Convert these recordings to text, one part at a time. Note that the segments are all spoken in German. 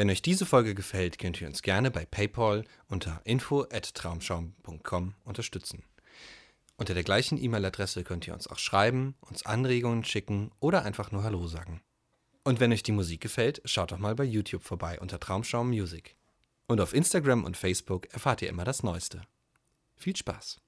Wenn euch diese Folge gefällt, könnt ihr uns gerne bei PayPal unter info@traumschaum.com unterstützen. Unter der gleichen E-Mail-Adresse könnt ihr uns auch schreiben, uns Anregungen schicken oder einfach nur Hallo sagen. Und wenn euch die Musik gefällt, schaut doch mal bei YouTube vorbei unter Traumschaum Music. Und auf Instagram und Facebook erfahrt ihr immer das Neueste. Viel Spaß!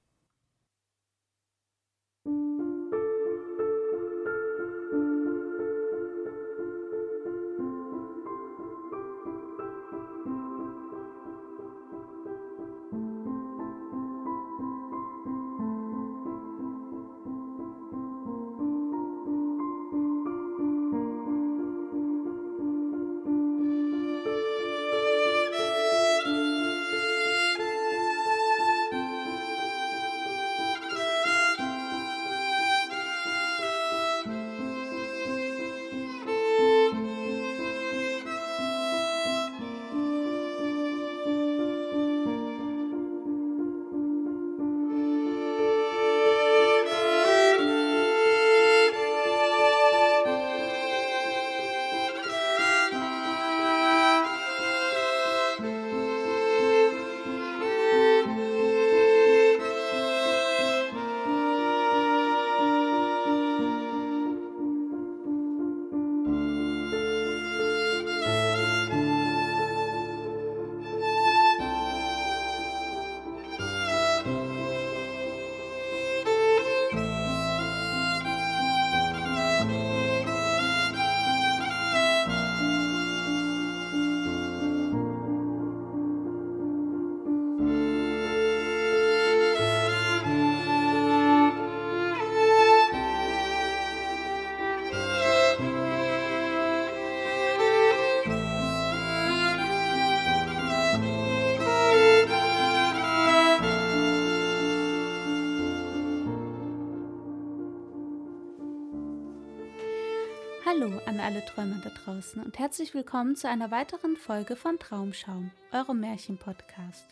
Alle Träumer da draußen und herzlich willkommen zu einer weiteren Folge von Traumschaum, eurem Märchen-Podcast.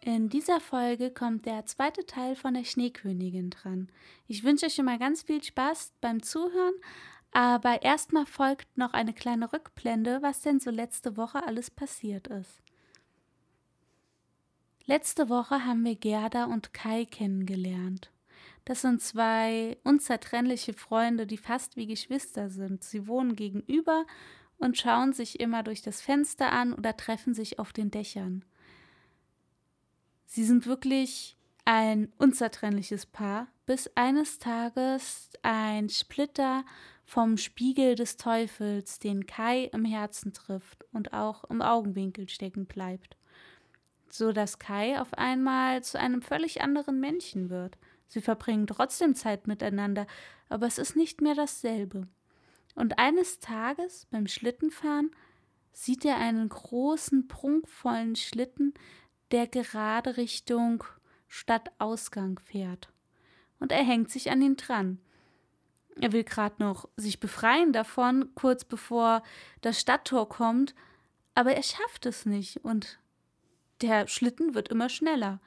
In dieser Folge kommt der zweite Teil von der Schneekönigin dran. Ich wünsche euch mal ganz viel Spaß beim Zuhören, aber erstmal folgt noch eine kleine Rückblende, was denn so letzte Woche alles passiert ist. Letzte Woche haben wir Gerda und Kai kennengelernt. Das sind zwei unzertrennliche Freunde, die fast wie Geschwister sind. Sie wohnen gegenüber und schauen sich immer durch das Fenster an oder treffen sich auf den Dächern. Sie sind wirklich ein unzertrennliches Paar, bis eines Tages ein Splitter vom Spiegel des Teufels den Kai im Herzen trifft und auch im Augenwinkel stecken bleibt, so dass Kai auf einmal zu einem völlig anderen Menschen wird. Sie verbringen trotzdem Zeit miteinander, aber es ist nicht mehr dasselbe. Und eines Tages beim Schlittenfahren sieht er einen großen, prunkvollen Schlitten, der gerade Richtung Stadtausgang fährt. Und er hängt sich an ihn dran. Er will gerade noch sich befreien davon, kurz bevor das Stadttor kommt, aber er schafft es nicht und der Schlitten wird immer schneller.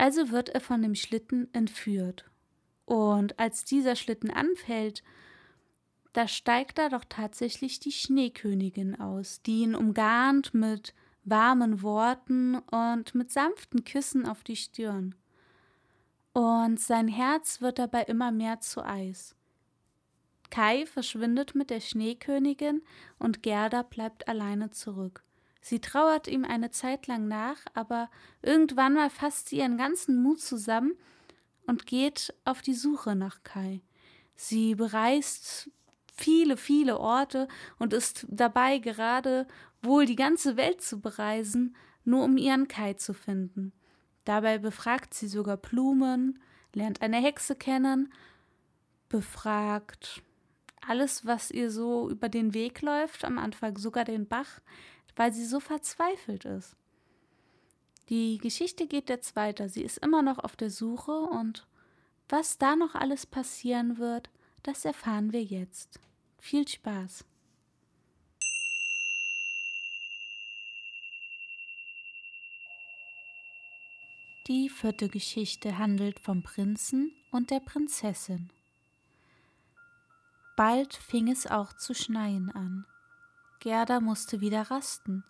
Also wird er von dem Schlitten entführt. Und als dieser Schlitten anfällt, da steigt da doch tatsächlich die Schneekönigin aus, die ihn umgarnt mit warmen Worten und mit sanften Küssen auf die Stirn. Und sein Herz wird dabei immer mehr zu Eis. Kai verschwindet mit der Schneekönigin und Gerda bleibt alleine zurück. Sie trauert ihm eine Zeit lang nach, aber irgendwann mal fasst sie ihren ganzen Mut zusammen und geht auf die Suche nach Kai. Sie bereist viele, viele Orte und ist dabei gerade wohl die ganze Welt zu bereisen, nur um ihren Kai zu finden. Dabei befragt sie sogar Blumen, lernt eine Hexe kennen, befragt alles, was ihr so über den Weg läuft, am Anfang sogar den Bach, weil sie so verzweifelt ist. Die Geschichte geht jetzt weiter. Sie ist immer noch auf der Suche und was da noch alles passieren wird, das erfahren wir jetzt. Viel Spaß! Die vierte Geschichte handelt vom Prinzen und der Prinzessin. Bald fing es auch zu schneien an. Gerda musste wieder rasten.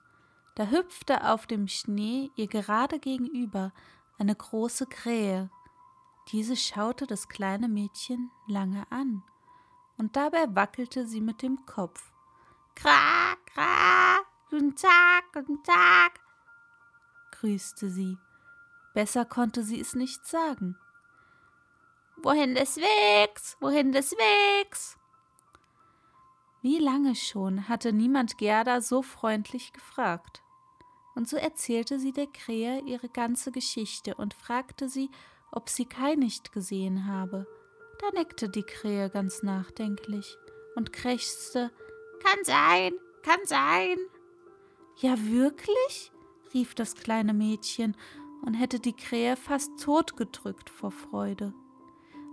Da hüpfte auf dem Schnee ihr gerade gegenüber eine große Krähe. Diese schaute das kleine Mädchen lange an, und dabei wackelte sie mit dem Kopf. Kra, kra, guten Tag, guten Tag, grüßte sie. Besser konnte sie es nicht sagen. Wohin des Wegs, wohin des Wegs? Wie lange schon hatte niemand Gerda so freundlich gefragt. Und so erzählte sie der Krähe ihre ganze Geschichte und fragte sie, ob sie Kai nicht gesehen habe. Da nickte die Krähe ganz nachdenklich und krächzte Kann sein, kann sein. Ja, wirklich? rief das kleine Mädchen und hätte die Krähe fast totgedrückt vor Freude.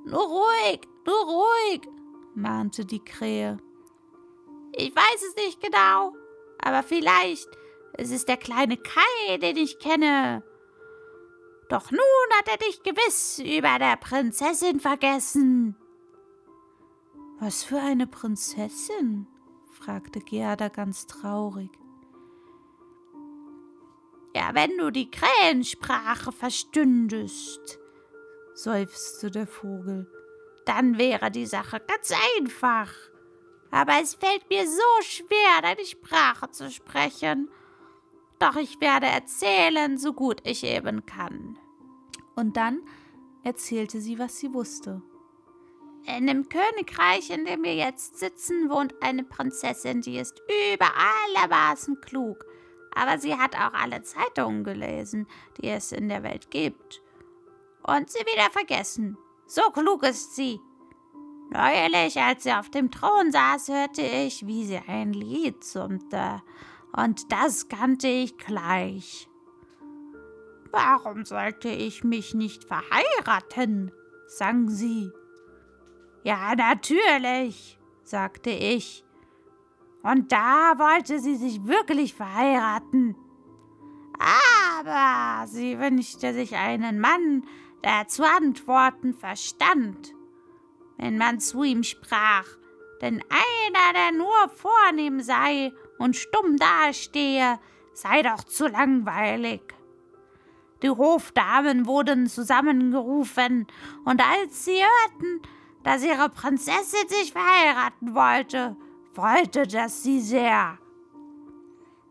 Nur ruhig, nur ruhig, mahnte die Krähe. Ich weiß es nicht genau, aber vielleicht es ist der kleine Kai, den ich kenne. Doch nun hat er dich gewiss über der Prinzessin vergessen. Was für eine Prinzessin? fragte Gerda ganz traurig. Ja, wenn du die Krähensprache verstündest, seufzte der Vogel, dann wäre die Sache ganz einfach. Aber es fällt mir so schwer, deine Sprache zu sprechen. Doch ich werde erzählen, so gut ich eben kann. Und dann erzählte sie, was sie wusste. In dem Königreich, in dem wir jetzt sitzen, wohnt eine Prinzessin, die ist über alle Maßen klug. Aber sie hat auch alle Zeitungen gelesen, die es in der Welt gibt. Und sie wieder vergessen. So klug ist sie. Neulich, als sie auf dem Thron saß, hörte ich, wie sie ein Lied summte und das kannte ich gleich. Warum sollte ich mich nicht verheiraten? sang sie. Ja, natürlich, sagte ich. Und da wollte sie sich wirklich verheiraten. Aber sie wünschte sich einen Mann, der zu antworten verstand. Wenn man zu ihm sprach, denn einer, der nur vornehm sei und stumm dastehe, sei doch zu langweilig. Die Hofdamen wurden zusammengerufen, und als sie hörten, dass ihre Prinzessin sich verheiraten wollte, freute das sie sehr.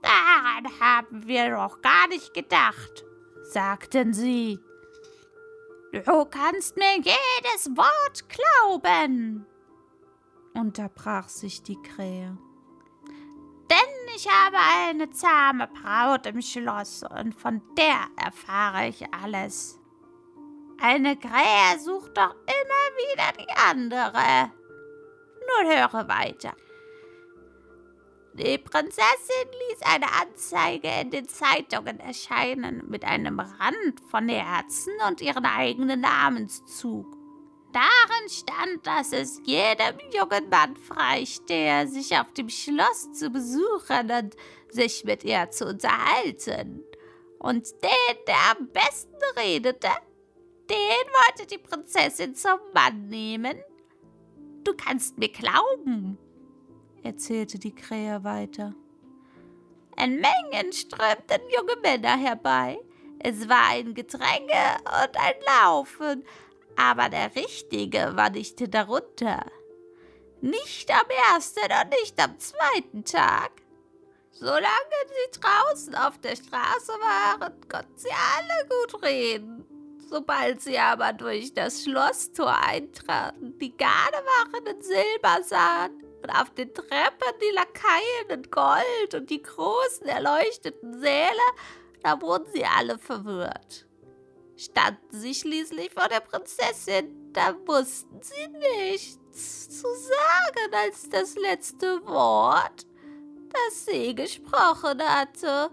Daran haben wir doch gar nicht gedacht, sagten sie. Du kannst mir jedes Wort glauben, unterbrach sich die Krähe. Denn ich habe eine zahme Braut im Schloss und von der erfahre ich alles. Eine Krähe sucht doch immer wieder die andere. Nun höre weiter. Die Prinzessin ließ eine Anzeige in den Zeitungen erscheinen mit einem Rand von Herzen und ihren eigenen Namenszug. Darin stand, dass es jedem jungen Mann freistehe, sich auf dem Schloss zu besuchen und sich mit ihr zu unterhalten. Und den, der am besten redete, den wollte die Prinzessin zum Mann nehmen. Du kannst mir glauben, erzählte die Krähe weiter. In Mengen strömten junge Männer herbei. Es war ein Gedränge und ein Laufen, aber der Richtige war nicht darunter. Nicht am ersten und nicht am zweiten Tag. Solange sie draußen auf der Straße waren, konnten sie alle gut reden. Sobald sie aber durch das Schlosstor eintraten, die Gardewachen in Silber sahen und auf den Treppen die Lakaien in Gold und die großen erleuchteten Säle, da wurden sie alle verwirrt standen sie schließlich vor der Prinzessin, da wussten sie nichts zu sagen als das letzte Wort, das sie gesprochen hatte.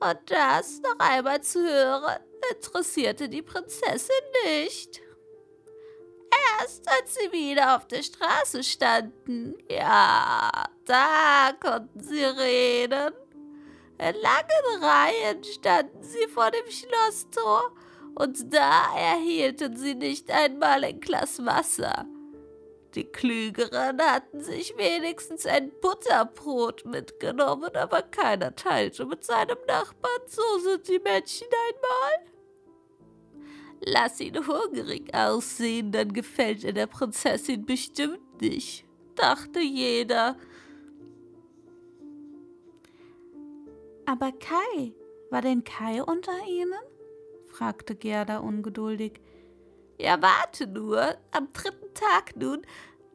Und das noch einmal zu hören, interessierte die Prinzessin nicht. Erst als sie wieder auf der Straße standen, ja, da konnten sie reden. In langen Reihen standen sie vor dem Schlosstor und da erhielten sie nicht einmal ein Glas Wasser. Die Klügeren hatten sich wenigstens ein Butterbrot mitgenommen, aber keiner teilte mit seinem Nachbarn. So sind die Mädchen einmal. Lass ihn hungrig aussehen, dann gefällt er der Prinzessin bestimmt nicht, dachte jeder. Aber Kai, war denn Kai unter ihnen? fragte Gerda ungeduldig. Ja, warte nur. Am dritten Tag nun,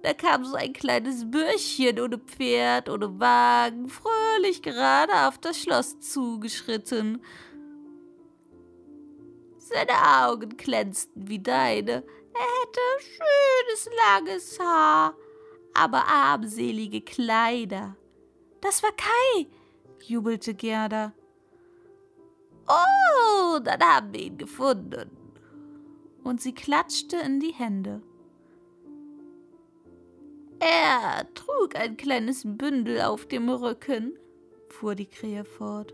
da kam so ein kleines Bürschchen ohne Pferd, ohne Wagen, fröhlich gerade auf das Schloss zugeschritten. Seine Augen glänzten wie deine. Er hätte schönes, langes Haar, aber armselige Kleider. Das war Kai, jubelte Gerda. Oh, dann haben wir ihn gefunden. Und sie klatschte in die Hände. Er trug ein kleines Bündel auf dem Rücken, fuhr die Krähe fort.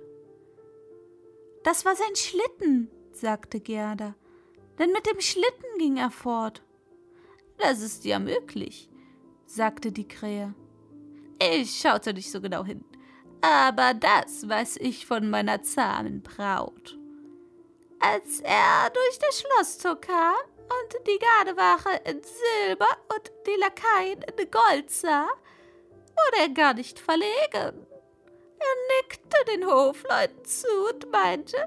Das war sein Schlitten, sagte Gerda, denn mit dem Schlitten ging er fort. Das ist ja möglich, sagte die Krähe. Ich schaute nicht so genau hin aber das weiß ich von meiner zahmen Braut. Als er durch das Schlosstor kam und die Gardewache in Silber und die Lakaien in Gold sah, wurde er gar nicht verlegen. Er nickte den Hofleuten zu und meinte,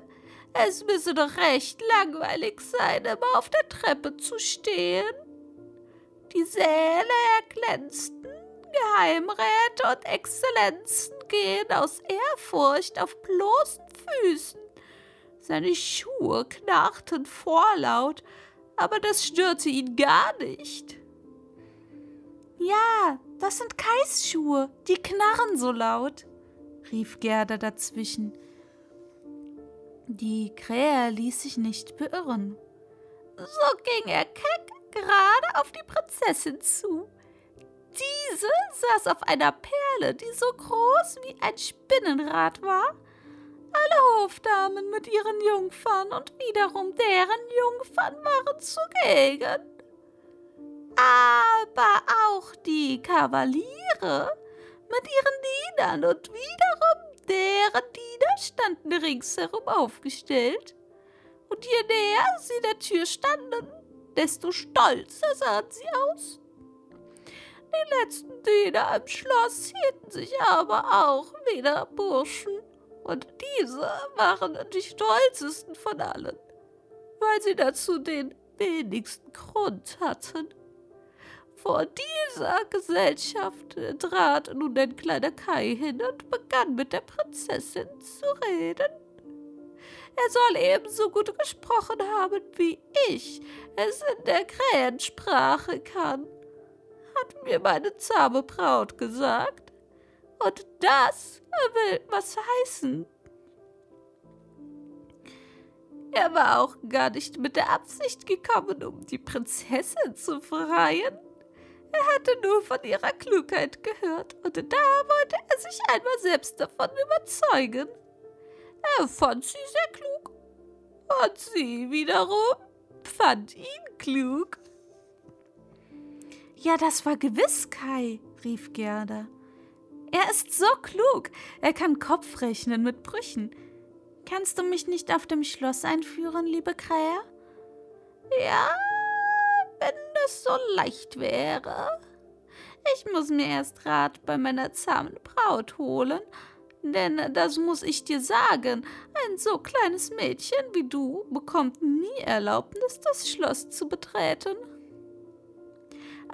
es müsse doch recht langweilig sein, immer auf der Treppe zu stehen. Die Säle erglänzten, Geheimräte und Exzellenzen gehen aus Ehrfurcht auf bloßen Füßen. Seine Schuhe knarrten vorlaut, aber das störte ihn gar nicht. Ja, das sind Kais Schuhe, die knarren so laut, rief Gerda dazwischen. Die Krähe ließ sich nicht beirren. So ging er keck gerade auf die Prinzessin zu. Diese saß auf einer Perle, die so groß wie ein Spinnenrad war. Alle Hofdamen mit ihren Jungfern und wiederum deren Jungfern waren zugegen. Aber auch die Kavaliere mit ihren Dienern und wiederum deren Diener standen ringsherum aufgestellt. Und je näher sie der Tür standen, desto stolzer sahen sie aus. Die letzten Diener am Schloss hielten sich aber auch wieder Burschen, und diese waren die stolzesten von allen, weil sie dazu den wenigsten Grund hatten. Vor dieser Gesellschaft trat nun ein kleiner Kai hin und begann mit der Prinzessin zu reden. Er soll ebenso gut gesprochen haben, wie ich es in der Krähensprache kann hat mir meine zahme Braut gesagt. Und das will was heißen. Er war auch gar nicht mit der Absicht gekommen, um die Prinzessin zu freien. Er hatte nur von ihrer Klugheit gehört und da wollte er sich einmal selbst davon überzeugen. Er fand sie sehr klug und sie wiederum fand ihn klug. Ja, das war gewiss Kai, rief Gerda. Er ist so klug. Er kann Kopf rechnen mit Brüchen. Kannst du mich nicht auf dem Schloss einführen, liebe Krähe? Ja, das so leicht wäre. Ich muss mir erst Rat bei meiner zahmen Braut holen, denn das muss ich dir sagen, ein so kleines Mädchen wie du bekommt nie Erlaubnis, das Schloss zu betreten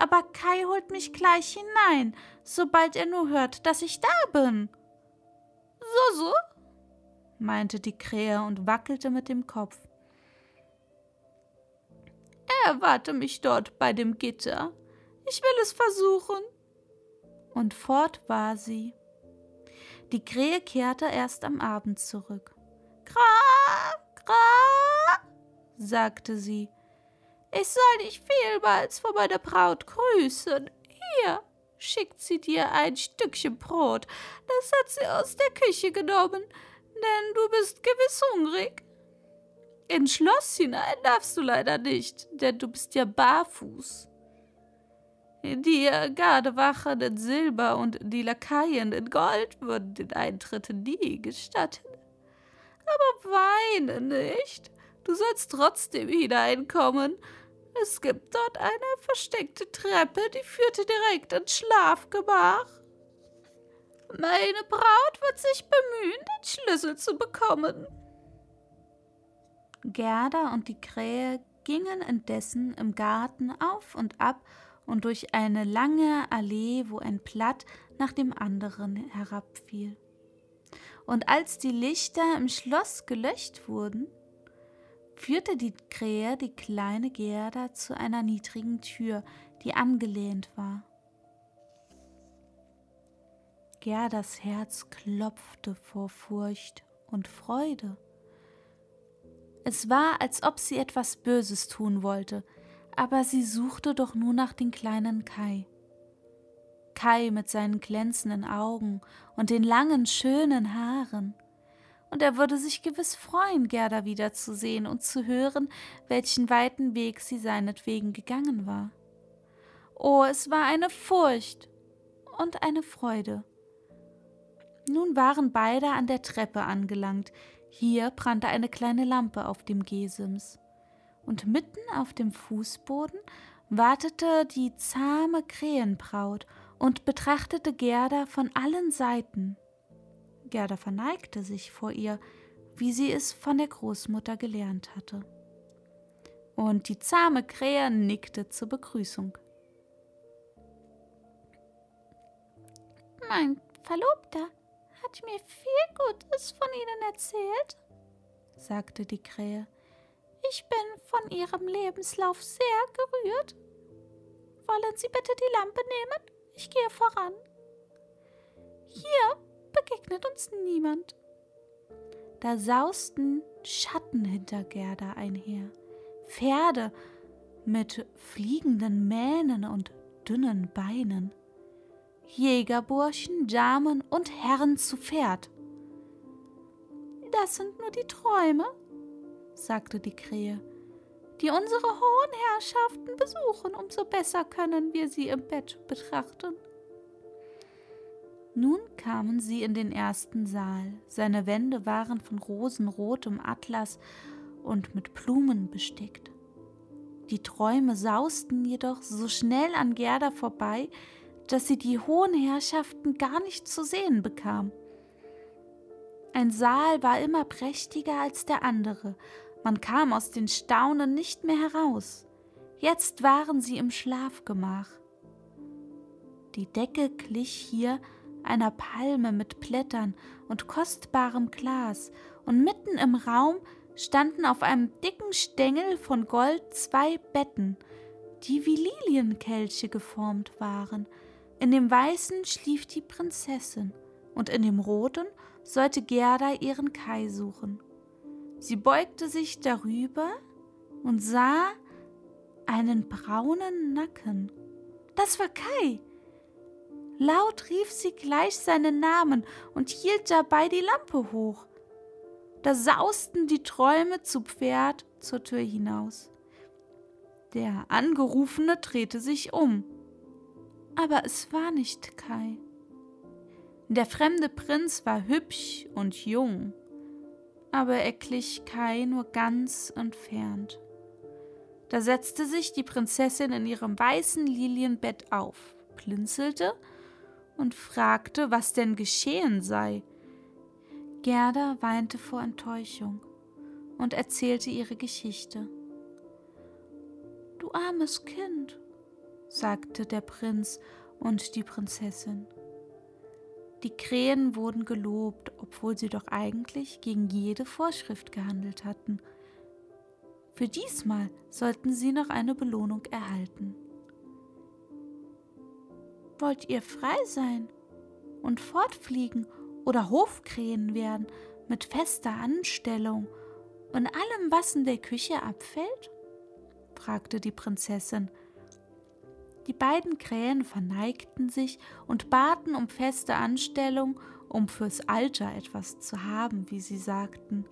aber Kai holt mich gleich hinein, sobald er nur hört, dass ich da bin. So, so, meinte die Krähe und wackelte mit dem Kopf. Erwarte mich dort bei dem Gitter. Ich will es versuchen. Und fort war sie. Die Krähe kehrte erst am Abend zurück. Kra, kra, sagte sie ich soll dich vielmals von meiner Braut grüßen. Hier, schickt sie dir ein Stückchen Brot. Das hat sie aus der Küche genommen, denn du bist gewiss hungrig. Ins Schloss hinein darfst du leider nicht, denn du bist ja barfuß. Die Gardewachen in Silber und die Lakaien in Gold würden den Eintritt nie gestatten. Aber weine nicht, du sollst trotzdem hineinkommen. Es gibt dort eine versteckte Treppe, die führte direkt ins Schlafgemach. Meine Braut wird sich bemühen, den Schlüssel zu bekommen. Gerda und die Krähe gingen indessen im Garten auf und ab und durch eine lange Allee, wo ein Blatt nach dem anderen herabfiel. Und als die Lichter im Schloss gelöscht wurden, führte die Krähe die kleine Gerda zu einer niedrigen Tür, die angelehnt war. Gerdas Herz klopfte vor Furcht und Freude. Es war, als ob sie etwas Böses tun wollte, aber sie suchte doch nur nach den kleinen Kai. Kai mit seinen glänzenden Augen und den langen, schönen Haaren. Und er würde sich gewiss freuen, Gerda wiederzusehen und zu hören, welchen weiten Weg sie seinetwegen gegangen war. Oh, es war eine Furcht und eine Freude. Nun waren beide an der Treppe angelangt, hier brannte eine kleine Lampe auf dem Gesims. Und mitten auf dem Fußboden wartete die zahme Krähenbraut und betrachtete Gerda von allen Seiten. Gerda verneigte sich vor ihr, wie sie es von der Großmutter gelernt hatte. Und die zahme Krähe nickte zur Begrüßung. Mein Verlobter hat mir viel Gutes von Ihnen erzählt, sagte die Krähe. Ich bin von Ihrem Lebenslauf sehr gerührt. Wollen Sie bitte die Lampe nehmen? Ich gehe voran. Hier begegnet uns niemand. Da sausten Schatten hinter Gerda einher, Pferde mit fliegenden Mähnen und dünnen Beinen. Jägerburschen, Damen und Herren zu Pferd. Das sind nur die Träume, sagte die Krähe, die unsere hohen Herrschaften besuchen, umso besser können wir sie im Bett betrachten. Nun kamen sie in den ersten Saal. Seine Wände waren von rosenrotem Atlas und mit Blumen bestickt. Die Träume sausten jedoch so schnell an Gerda vorbei, dass sie die hohen Herrschaften gar nicht zu sehen bekam. Ein Saal war immer prächtiger als der andere, man kam aus den Staunen nicht mehr heraus. Jetzt waren sie im Schlafgemach. Die Decke glich hier einer Palme mit Blättern und kostbarem Glas, und mitten im Raum standen auf einem dicken Stängel von Gold zwei Betten, die wie Lilienkelche geformt waren, in dem weißen schlief die Prinzessin, und in dem roten sollte Gerda ihren Kai suchen. Sie beugte sich darüber und sah einen braunen Nacken. Das war Kai. Laut rief sie gleich seinen Namen und hielt dabei die Lampe hoch. Da sausten die Träume zu Pferd zur Tür hinaus. Der Angerufene drehte sich um aber es war nicht Kai. Der fremde Prinz war hübsch und jung, aber er glich Kai nur ganz entfernt. Da setzte sich die Prinzessin in ihrem weißen Lilienbett auf, blinzelte und fragte, was denn geschehen sei. Gerda weinte vor Enttäuschung und erzählte ihre Geschichte. Du armes Kind, sagte der Prinz und die Prinzessin. Die Krähen wurden gelobt, obwohl sie doch eigentlich gegen jede Vorschrift gehandelt hatten. Für diesmal sollten sie noch eine Belohnung erhalten. Wollt ihr frei sein und fortfliegen oder Hofkrähen werden mit fester Anstellung und allem, was in der Küche abfällt? fragte die Prinzessin die beiden Krähen verneigten sich und baten um feste Anstellung, um fürs Alter etwas zu haben, wie sie sagten.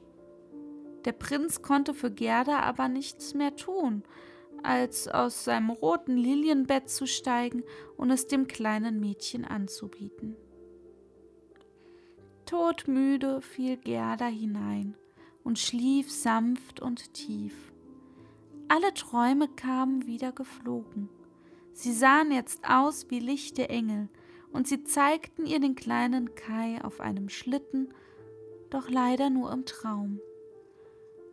Der Prinz konnte für Gerda aber nichts mehr tun, als aus seinem roten Lilienbett zu steigen und es dem kleinen Mädchen anzubieten. Todmüde fiel Gerda hinein und schlief sanft und tief. Alle Träume kamen wieder geflogen. Sie sahen jetzt aus wie lichte Engel, und sie zeigten ihr den kleinen Kai auf einem Schlitten, doch leider nur im Traum.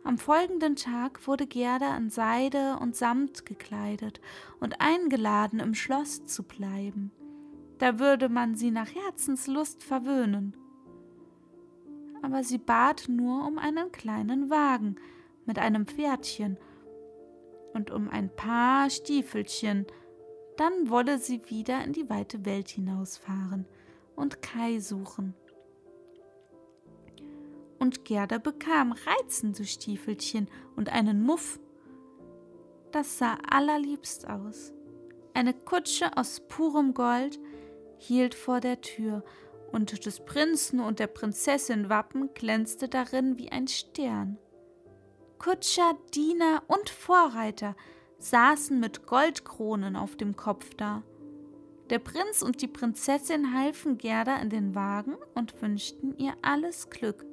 Am folgenden Tag wurde Gerda in Seide und Samt gekleidet und eingeladen, im Schloss zu bleiben. Da würde man sie nach Herzenslust verwöhnen. Aber sie bat nur um einen kleinen Wagen mit einem Pferdchen und um ein paar Stiefelchen, dann wolle sie wieder in die weite Welt hinausfahren und Kai suchen. Und Gerda bekam reizende Stiefelchen und einen Muff. Das sah allerliebst aus. Eine Kutsche aus purem Gold hielt vor der Tür, und des Prinzen und der Prinzessin Wappen glänzte darin wie ein Stern. Kutscher, Diener und Vorreiter saßen mit Goldkronen auf dem Kopf da. Der Prinz und die Prinzessin halfen Gerda in den Wagen und wünschten ihr alles Glück.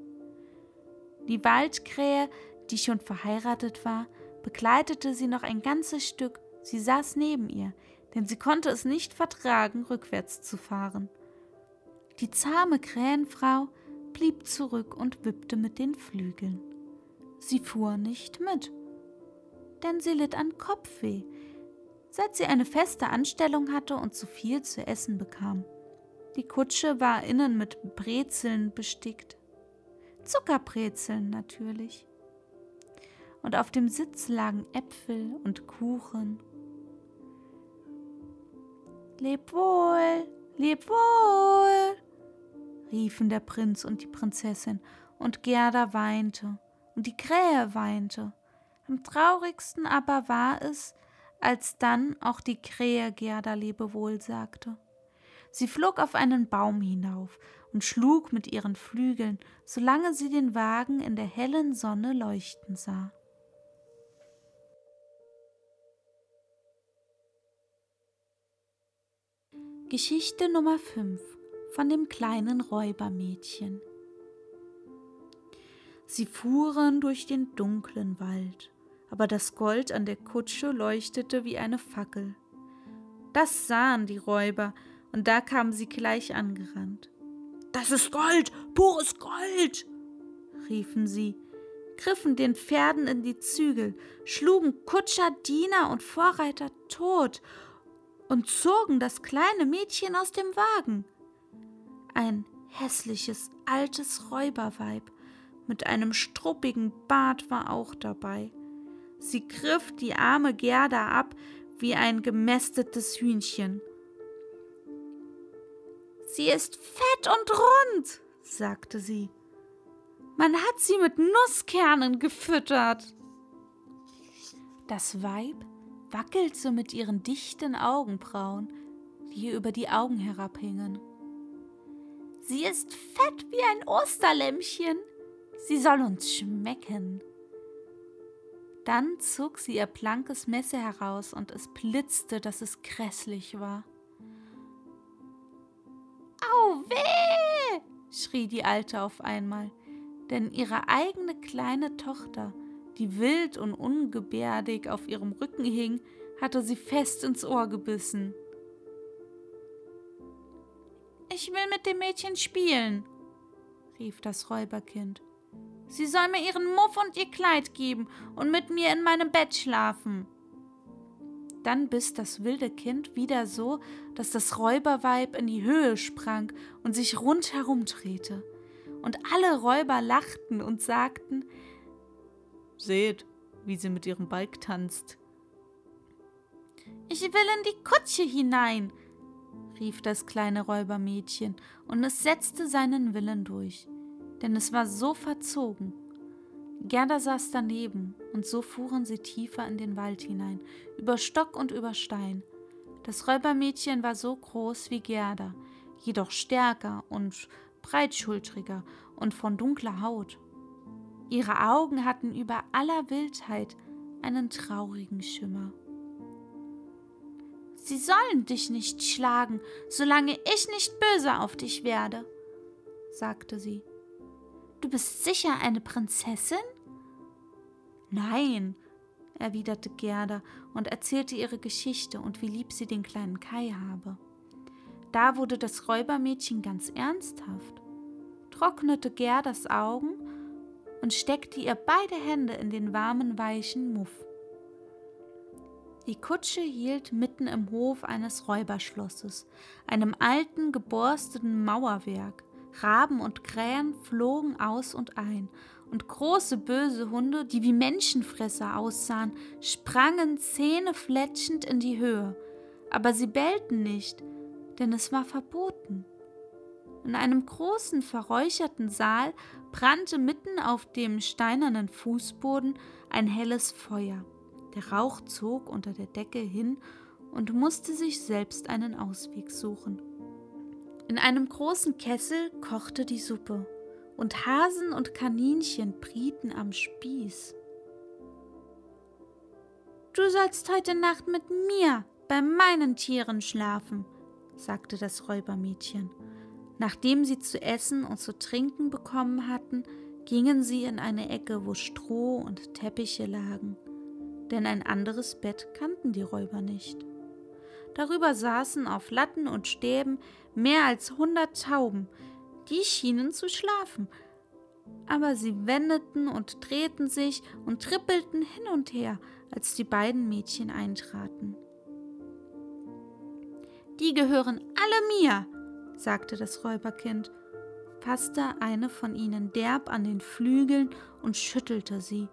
Die Waldkrähe, die schon verheiratet war, begleitete sie noch ein ganzes Stück. Sie saß neben ihr, denn sie konnte es nicht vertragen, rückwärts zu fahren. Die zahme Krähenfrau blieb zurück und wippte mit den Flügeln. Sie fuhr nicht mit denn sie litt an Kopfweh, seit sie eine feste Anstellung hatte und zu viel zu essen bekam. Die Kutsche war innen mit Brezeln bestickt. Zuckerbrezeln natürlich. Und auf dem Sitz lagen Äpfel und Kuchen. Leb wohl, leb wohl, riefen der Prinz und die Prinzessin, und Gerda weinte, und die Krähe weinte, am traurigsten aber war es, als dann auch die Krähe Gerda Lebewohl sagte. Sie flog auf einen Baum hinauf und schlug mit ihren Flügeln, solange sie den Wagen in der hellen Sonne leuchten sah. Geschichte Nummer 5 von dem kleinen Räubermädchen. Sie fuhren durch den dunklen Wald aber das Gold an der Kutsche leuchtete wie eine Fackel. Das sahen die Räuber, und da kamen sie gleich angerannt. Das ist Gold, pures Gold, riefen sie, griffen den Pferden in die Zügel, schlugen Kutscher, Diener und Vorreiter tot und zogen das kleine Mädchen aus dem Wagen. Ein hässliches, altes Räuberweib mit einem struppigen Bart war auch dabei. Sie griff die arme Gerda ab wie ein gemästetes Hühnchen. Sie ist fett und rund, sagte sie. Man hat sie mit Nusskernen gefüttert. Das Weib wackelte mit ihren dichten Augenbrauen, die ihr über die Augen herabhingen. Sie ist fett wie ein Osterlämmchen. Sie soll uns schmecken. Dann zog sie ihr blankes Messer heraus und es blitzte, dass es grässlich war. Au weh! schrie die Alte auf einmal, denn ihre eigene kleine Tochter, die wild und ungebärdig auf ihrem Rücken hing, hatte sie fest ins Ohr gebissen. Ich will mit dem Mädchen spielen, rief das Räuberkind. Sie soll mir ihren Muff und ihr Kleid geben und mit mir in meinem Bett schlafen. Dann biss das wilde Kind wieder so, dass das Räuberweib in die Höhe sprang und sich rundherum drehte. Und alle Räuber lachten und sagten: Seht, wie sie mit ihrem Balg tanzt. Ich will in die Kutsche hinein, rief das kleine Räubermädchen, und es setzte seinen Willen durch denn es war so verzogen. Gerda saß daneben, und so fuhren sie tiefer in den Wald hinein, über Stock und über Stein. Das Räubermädchen war so groß wie Gerda, jedoch stärker und breitschultriger und von dunkler Haut. Ihre Augen hatten über aller Wildheit einen traurigen Schimmer. Sie sollen dich nicht schlagen, solange ich nicht böse auf dich werde, sagte sie. Du bist sicher eine Prinzessin? Nein, erwiderte Gerda und erzählte ihre Geschichte und wie lieb sie den kleinen Kai habe. Da wurde das Räubermädchen ganz ernsthaft, trocknete Gerdas Augen und steckte ihr beide Hände in den warmen, weichen Muff. Die Kutsche hielt mitten im Hof eines Räuberschlosses, einem alten, geborstenen Mauerwerk. Raben und Krähen flogen aus und ein, und große böse Hunde, die wie Menschenfresser aussahen, sprangen zähnefletschend in die Höhe. Aber sie bellten nicht, denn es war verboten. In einem großen, verräucherten Saal brannte mitten auf dem steinernen Fußboden ein helles Feuer. Der Rauch zog unter der Decke hin und musste sich selbst einen Ausweg suchen. In einem großen Kessel kochte die Suppe und Hasen und Kaninchen brieten am Spieß. Du sollst heute Nacht mit mir bei meinen Tieren schlafen, sagte das Räubermädchen. Nachdem sie zu essen und zu trinken bekommen hatten, gingen sie in eine Ecke, wo Stroh und Teppiche lagen, denn ein anderes Bett kannten die Räuber nicht. Darüber saßen auf Latten und Stäben mehr als hundert Tauben, die schienen zu schlafen, aber sie wendeten und drehten sich und trippelten hin und her, als die beiden Mädchen eintraten. Die gehören alle mir, sagte das Räuberkind, fasste eine von ihnen derb an den Flügeln und schüttelte sie.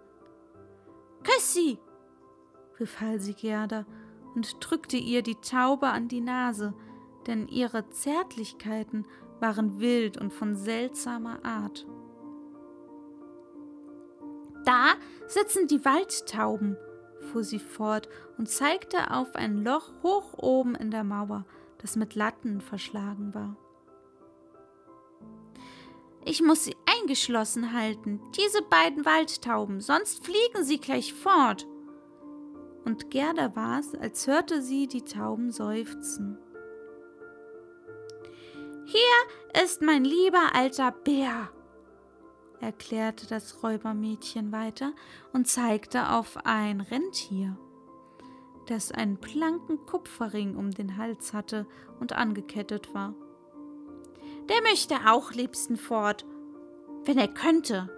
Küss sie! befahl sie Gerda und drückte ihr die Taube an die Nase, denn ihre Zärtlichkeiten waren wild und von seltsamer Art. Da sitzen die Waldtauben, fuhr sie fort und zeigte auf ein Loch hoch oben in der Mauer, das mit Latten verschlagen war. Ich muss sie eingeschlossen halten, diese beiden Waldtauben, sonst fliegen sie gleich fort. Und Gerda war's, als hörte sie die Tauben seufzen. Hier ist mein lieber alter Bär, erklärte das Räubermädchen weiter und zeigte auf ein Rentier das einen blanken Kupferring um den Hals hatte und angekettet war. Der möchte auch liebsten fort, wenn er könnte.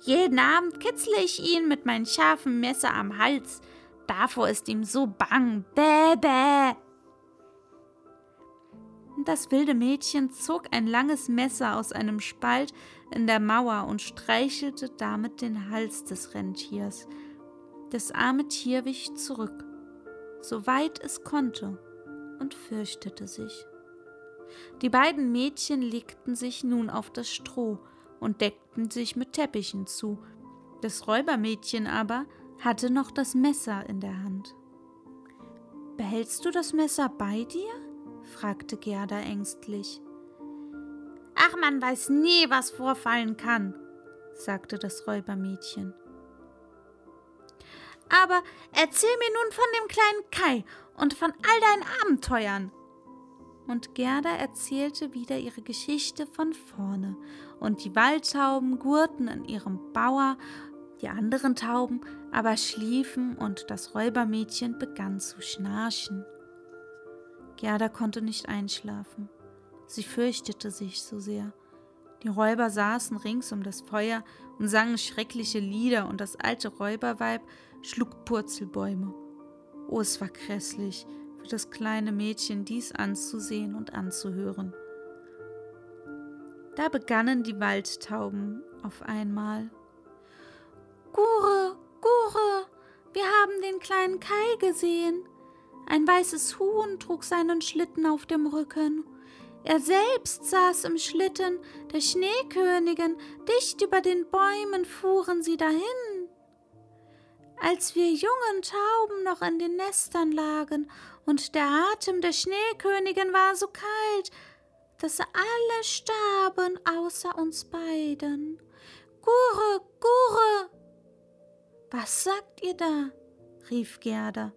Jeden Abend kitzle ich ihn mit meinem scharfen Messer am Hals. Davor ist ihm so bang. Bäh, bäh. Das wilde Mädchen zog ein langes Messer aus einem Spalt in der Mauer und streichelte damit den Hals des Rentiers, das arme Tier wich zurück, so weit es konnte, und fürchtete sich. Die beiden Mädchen legten sich nun auf das Stroh und deckten sich mit Teppichen zu. Das Räubermädchen aber hatte noch das Messer in der Hand. Behältst du das Messer bei dir? fragte Gerda ängstlich. Ach, man weiß nie, was vorfallen kann, sagte das Räubermädchen. Aber erzähl mir nun von dem kleinen Kai und von all deinen Abenteuern. Und Gerda erzählte wieder ihre Geschichte von vorne, und die Waldtauben gurten in ihrem Bauer, die anderen Tauben aber schliefen und das Räubermädchen begann zu schnarchen. Gerda konnte nicht einschlafen. Sie fürchtete sich so sehr. Die Räuber saßen rings um das Feuer und sangen schreckliche Lieder, und das alte Räuberweib schlug Purzelbäume. Oh, es war grässlich, für das kleine Mädchen dies anzusehen und anzuhören. Da begannen die Waldtauben auf einmal. Gure, Gure, wir haben den kleinen Kai gesehen. Ein weißes Huhn trug seinen Schlitten auf dem Rücken. Er selbst saß im Schlitten der Schneekönigin, dicht über den Bäumen fuhren sie dahin. Als wir jungen Tauben noch in den Nestern lagen und der Atem der Schneekönigin war so kalt, dass alle starben außer uns beiden. Gure, Gure! Was sagt ihr da? rief Gerda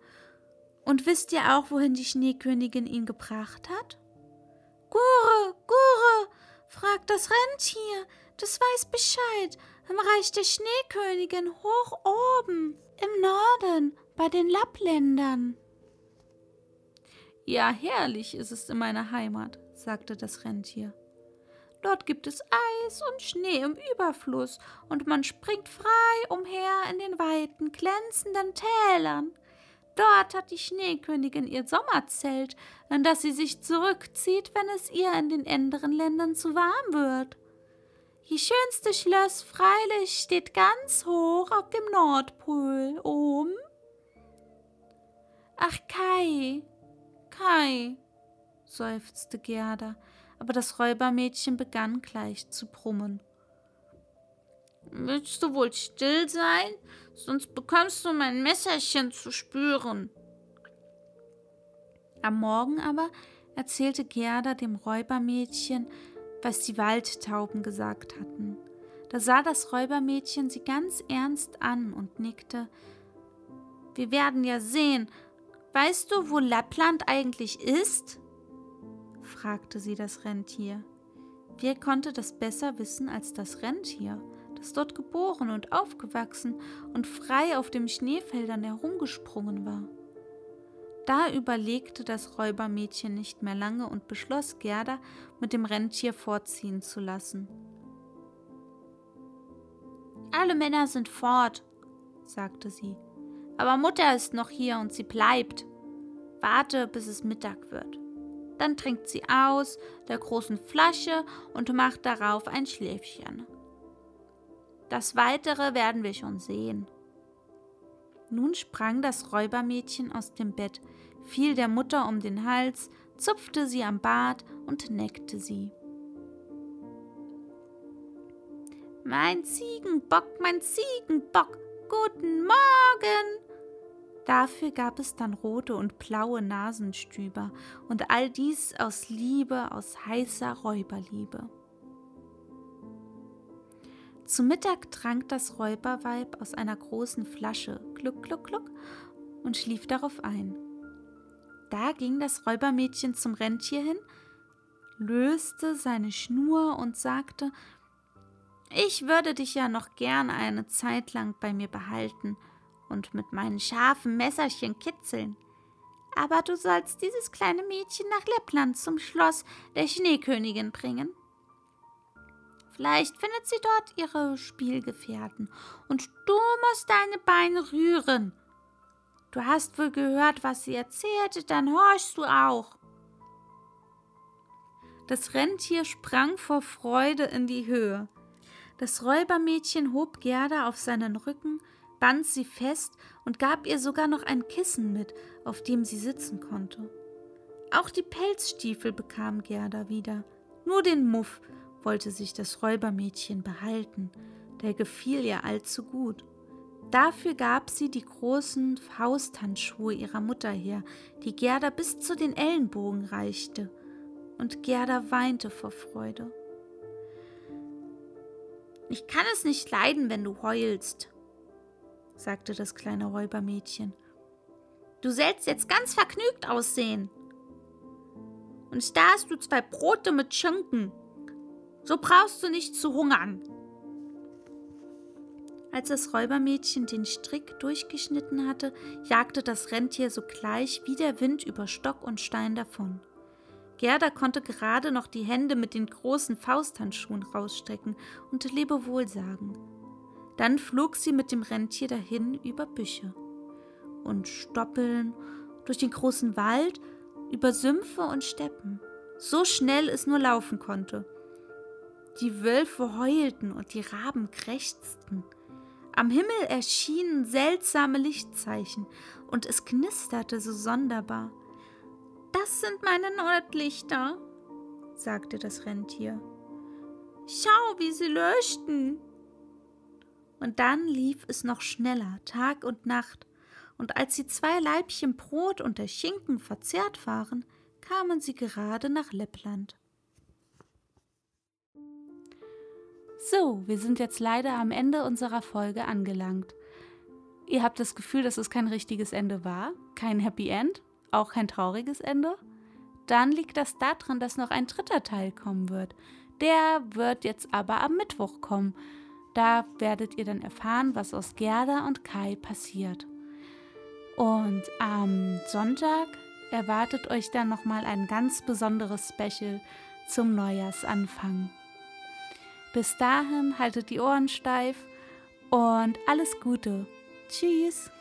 Und wisst ihr auch, wohin die Schneekönigin ihn gebracht hat? Gure, Gure, fragt das Rentier, das weiß Bescheid, im Reich der Schneekönigin hoch oben, im Norden, bei den Lappländern. Ja, herrlich ist es in meiner Heimat, sagte das Rentier. Dort gibt es Eis und Schnee im Überfluss, und man springt frei umher in den weiten, glänzenden Tälern. Dort hat die Schneekönigin ihr Sommerzelt, in das sie sich zurückzieht, wenn es ihr in den anderen Ländern zu warm wird. Ihr schönste Schloss freilich steht ganz hoch auf dem Nordpol oben. Ach, Kai, Kai, seufzte Gerda, aber das Räubermädchen begann gleich zu brummen. Willst du wohl still sein? Sonst bekommst du mein Messerchen zu spüren. Am Morgen aber erzählte Gerda dem Räubermädchen, was die Waldtauben gesagt hatten. Da sah das Räubermädchen sie ganz ernst an und nickte. Wir werden ja sehen. Weißt du, wo Lappland eigentlich ist? fragte sie das Rentier. Wer konnte das besser wissen als das Rentier, das dort geboren und aufgewachsen und frei auf den Schneefeldern herumgesprungen war? Da überlegte das Räubermädchen nicht mehr lange und beschloss, Gerda mit dem Rentier fortziehen zu lassen. Alle Männer sind fort, sagte sie, aber Mutter ist noch hier und sie bleibt. Warte, bis es Mittag wird. Dann trinkt sie aus der großen Flasche und macht darauf ein Schläfchen. Das Weitere werden wir schon sehen. Nun sprang das Räubermädchen aus dem Bett, fiel der Mutter um den Hals, zupfte sie am Bart und neckte sie. Mein Ziegenbock, mein Ziegenbock, guten Morgen! Dafür gab es dann rote und blaue Nasenstüber und all dies aus Liebe, aus heißer Räuberliebe. Zu Mittag trank das Räuberweib aus einer großen Flasche, gluck, gluck, gluck, und schlief darauf ein. Da ging das Räubermädchen zum Rentier hin, löste seine Schnur und sagte, ich würde dich ja noch gern eine Zeit lang bei mir behalten und mit meinen scharfen Messerchen kitzeln. Aber du sollst dieses kleine Mädchen nach Lappland zum Schloss der Schneekönigin bringen. Vielleicht findet sie dort ihre Spielgefährten und du musst deine Beine rühren. Du hast wohl gehört, was sie erzählte, dann horchst du auch. Das Rentier sprang vor Freude in die Höhe. Das Räubermädchen hob Gerda auf seinen Rücken, band sie fest und gab ihr sogar noch ein Kissen mit, auf dem sie sitzen konnte. Auch die Pelzstiefel bekam Gerda wieder, nur den Muff, wollte sich das Räubermädchen behalten, der gefiel ihr allzu gut. Dafür gab sie die großen Fausthandschuhe ihrer Mutter her, die Gerda bis zu den Ellenbogen reichte, und Gerda weinte vor Freude. Ich kann es nicht leiden, wenn du heulst, sagte das kleine Räubermädchen. Du sollst jetzt ganz vergnügt aussehen. Und da hast du zwei Brote mit Schinken. So brauchst du nicht zu hungern. Als das Räubermädchen den Strick durchgeschnitten hatte, jagte das Rentier sogleich wie der Wind über Stock und Stein davon. Gerda konnte gerade noch die Hände mit den großen Fausthandschuhen rausstrecken und Lebewohl sagen. Dann flog sie mit dem Rentier dahin über Büsche und Stoppeln, durch den großen Wald, über Sümpfe und Steppen, so schnell es nur laufen konnte. Die Wölfe heulten und die Raben krächzten. Am Himmel erschienen seltsame Lichtzeichen und es knisterte so sonderbar. Das sind meine Nordlichter, sagte das Rentier. Schau, wie sie leuchten. Und dann lief es noch schneller, Tag und Nacht, und als die zwei Leibchen Brot und der Schinken verzehrt waren, kamen sie gerade nach Leppland. So, wir sind jetzt leider am Ende unserer Folge angelangt. ihr habt das Gefühl, dass es kein richtiges Ende war, kein Happy End, auch kein trauriges Ende, dann liegt das daran, dass noch ein dritter Teil kommen wird. Der wird jetzt aber am Mittwoch kommen. Da werdet ihr dann erfahren, was aus Gerda und Kai passiert. Und am Sonntag erwartet euch dann nochmal ein ganz besonderes Special zum Neujahrsanfang. Bis dahin haltet die Ohren steif und alles Gute. Tschüss.